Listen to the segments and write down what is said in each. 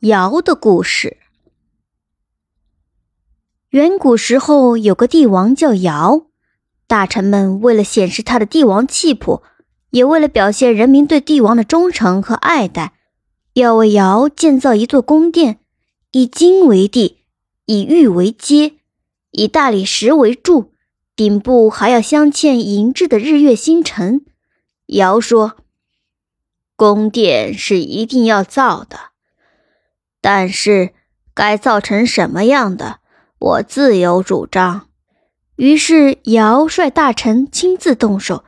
尧的故事。远古时候，有个帝王叫尧，大臣们为了显示他的帝王气魄，也为了表现人民对帝王的忠诚和爱戴，要为尧建造一座宫殿，以金为地，以玉为阶，以大理石为柱，顶部还要镶嵌银质的日月星辰。尧说：“宫殿是一定要造的。”但是，该造成什么样的，我自有主张。于是，尧率大臣亲自动手，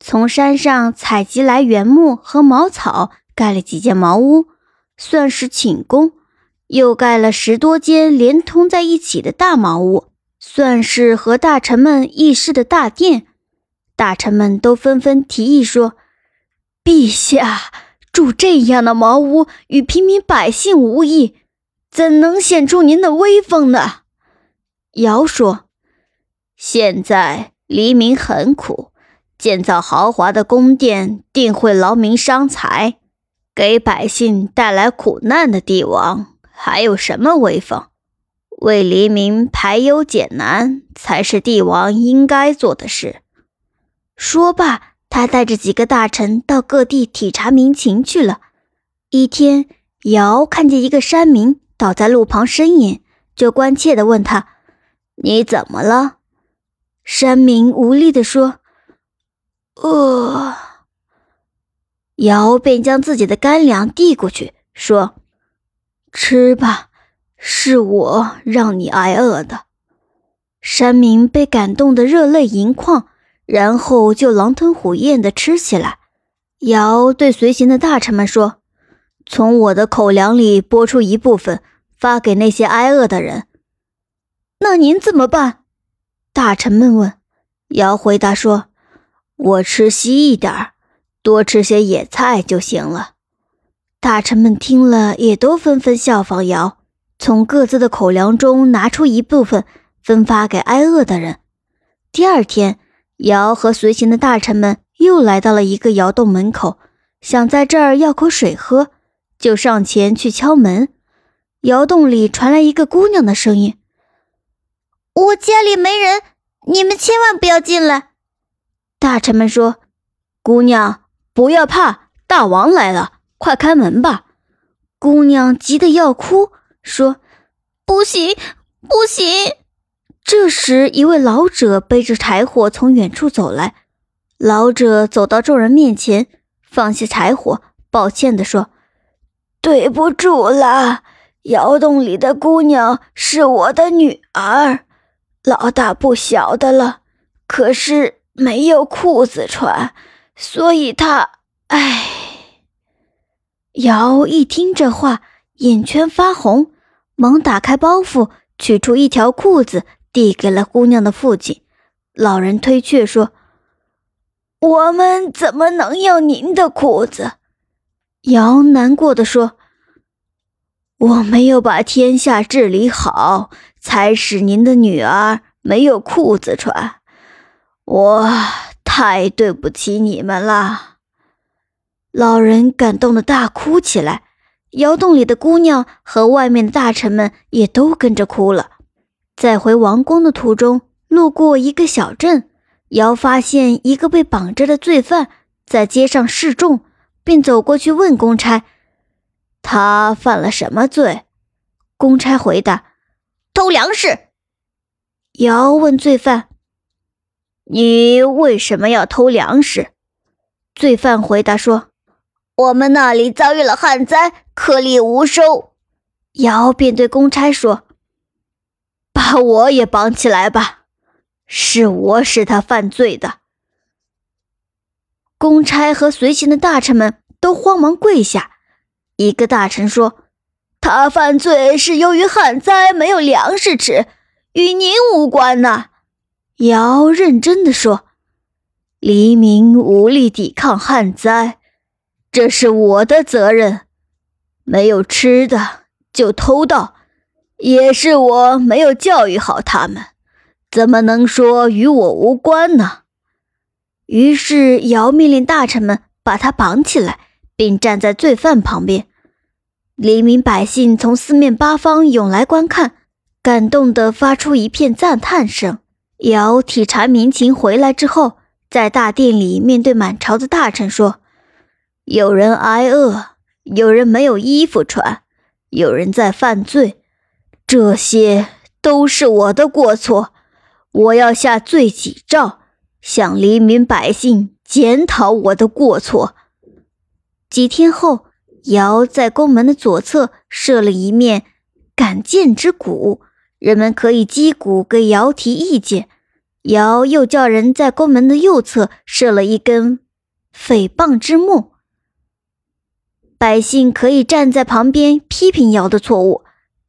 从山上采集来原木和茅草，盖了几间茅屋，算是寝宫；又盖了十多间连通在一起的大茅屋，算是和大臣们议事的大殿。大臣们都纷纷提议说：“陛下。”住这样的茅屋与平民百姓无异，怎能显出您的威风呢？尧说：“现在黎民很苦，建造豪华的宫殿定会劳民伤财，给百姓带来苦难的帝王还有什么威风？为黎民排忧解难才是帝王应该做的事。”说罢。他带着几个大臣到各地体察民情去了。一天，尧看见一个山民倒在路旁呻吟，就关切地问他：“你怎么了？”山民无力地说：“饿。”尧便将自己的干粮递过去，说：“吃吧，是我让你挨饿的。”山民被感动得热泪盈眶。然后就狼吞虎咽地吃起来。尧对随行的大臣们说：“从我的口粮里拨出一部分，发给那些挨饿的人。”那您怎么办？大臣们问。尧回答说：“我吃稀一点儿多吃些野菜就行了。”大臣们听了，也都纷纷效仿尧，从各自的口粮中拿出一部分，分发给挨饿的人。第二天。尧和随行的大臣们又来到了一个窑洞门口，想在这儿要口水喝，就上前去敲门。窑洞里传来一个姑娘的声音：“我家里没人，你们千万不要进来。”大臣们说：“姑娘，不要怕，大王来了，快开门吧。”姑娘急得要哭，说：“不行，不行。”这时，一位老者背着柴火从远处走来。老者走到众人面前，放下柴火，抱歉地说：“对不住啦，窑洞里的姑娘是我的女儿，老大不小的了，可是没有裤子穿，所以她……唉。”尧一听这话，眼圈发红，忙打开包袱，取出一条裤子。递给了姑娘的父亲，老人推却说：“我们怎么能要您的裤子？”尧难过的说：“我没有把天下治理好，才使您的女儿没有裤子穿，我太对不起你们了。”老人感动的大哭起来，窑洞里的姑娘和外面的大臣们也都跟着哭了。在回王宫的途中，路过一个小镇，尧发现一个被绑着的罪犯在街上示众，并走过去问公差：“他犯了什么罪？”公差回答：“偷粮食。”尧问罪犯：“你为什么要偷粮食？”罪犯回答说：“我们那里遭遇了旱灾，颗粒无收。”尧便对公差说。把我也绑起来吧，是我使他犯罪的。公差和随行的大臣们都慌忙跪下。一个大臣说：“他犯罪是由于旱灾，没有粮食吃，与您无关呐。”尧认真的说：“黎民无力抵抗旱灾，这是我的责任。没有吃的就偷盗。”也是我没有教育好他们，怎么能说与我无关呢？于是尧命令大臣们把他绑起来，并站在罪犯旁边。黎民百姓从四面八方涌来观看，感动地发出一片赞叹声。尧体察民情回来之后，在大殿里面对满朝的大臣说：“有人挨饿，有人没有衣服穿，有人在犯罪，这些都是我的过错。我要下罪己诏，向黎民百姓检讨我的过错。”几天后。尧在宫门的左侧设了一面敢谏之鼓，人们可以击鼓给尧提意见。尧又叫人在宫门的右侧设了一根诽谤之木，百姓可以站在旁边批评尧的错误，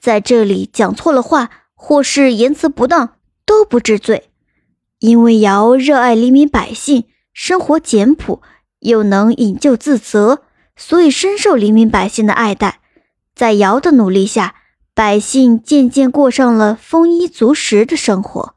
在这里讲错了话或是言辞不当都不治罪，因为尧热爱黎民百姓，生活简朴，又能引咎自责。所以深受黎民百姓的爱戴，在尧的努力下，百姓渐渐过上了丰衣足食的生活。